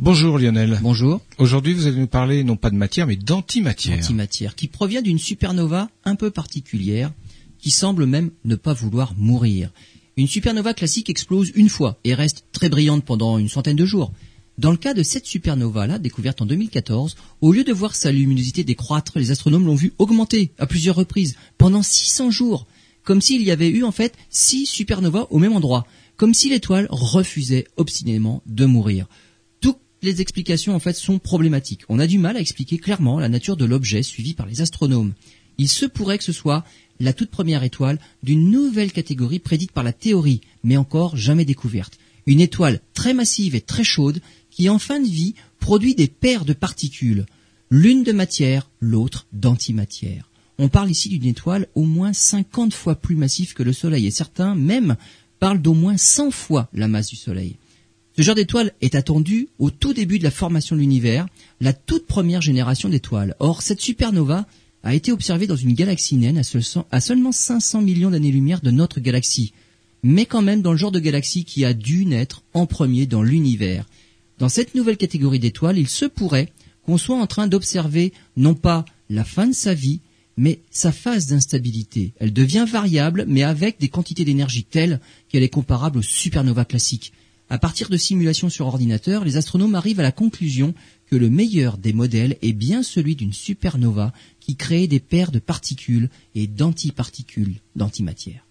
Bonjour Lionel. Bonjour. Aujourd'hui, vous allez nous parler non pas de matière, mais d'antimatière. Antimatière, qui provient d'une supernova un peu particulière, qui semble même ne pas vouloir mourir. Une supernova classique explose une fois et reste très brillante pendant une centaine de jours. Dans le cas de cette supernova-là, découverte en 2014, au lieu de voir sa luminosité décroître, les astronomes l'ont vue augmenter à plusieurs reprises, pendant 600 jours, comme s'il y avait eu en fait six supernovas au même endroit, comme si l'étoile refusait obstinément de mourir les explications en fait sont problématiques. On a du mal à expliquer clairement la nature de l'objet suivi par les astronomes. Il se pourrait que ce soit la toute première étoile d'une nouvelle catégorie prédite par la théorie, mais encore jamais découverte. Une étoile très massive et très chaude qui en fin de vie produit des paires de particules, l'une de matière, l'autre d'antimatière. On parle ici d'une étoile au moins 50 fois plus massive que le Soleil et certains même parlent d'au moins 100 fois la masse du Soleil. Ce genre d'étoile est attendu au tout début de la formation de l'univers, la toute première génération d'étoiles. Or, cette supernova a été observée dans une galaxie naine à, seulement 500 millions d'années-lumière de notre galaxie, mais quand même dans le genre de galaxie qui a dû naître en premier dans l'univers. Dans cette nouvelle catégorie d'étoiles, il se pourrait qu'on soit en train d'observer non pas la fin de sa vie, mais sa phase d'instabilité. Elle devient variable, mais avec des quantités d'énergie telles qu'elle est comparable aux supernovas classiques. À partir de simulations sur ordinateur, les astronomes arrivent à la conclusion que le meilleur des modèles est bien celui d'une supernova qui crée des paires de particules et d'antiparticules d'antimatière.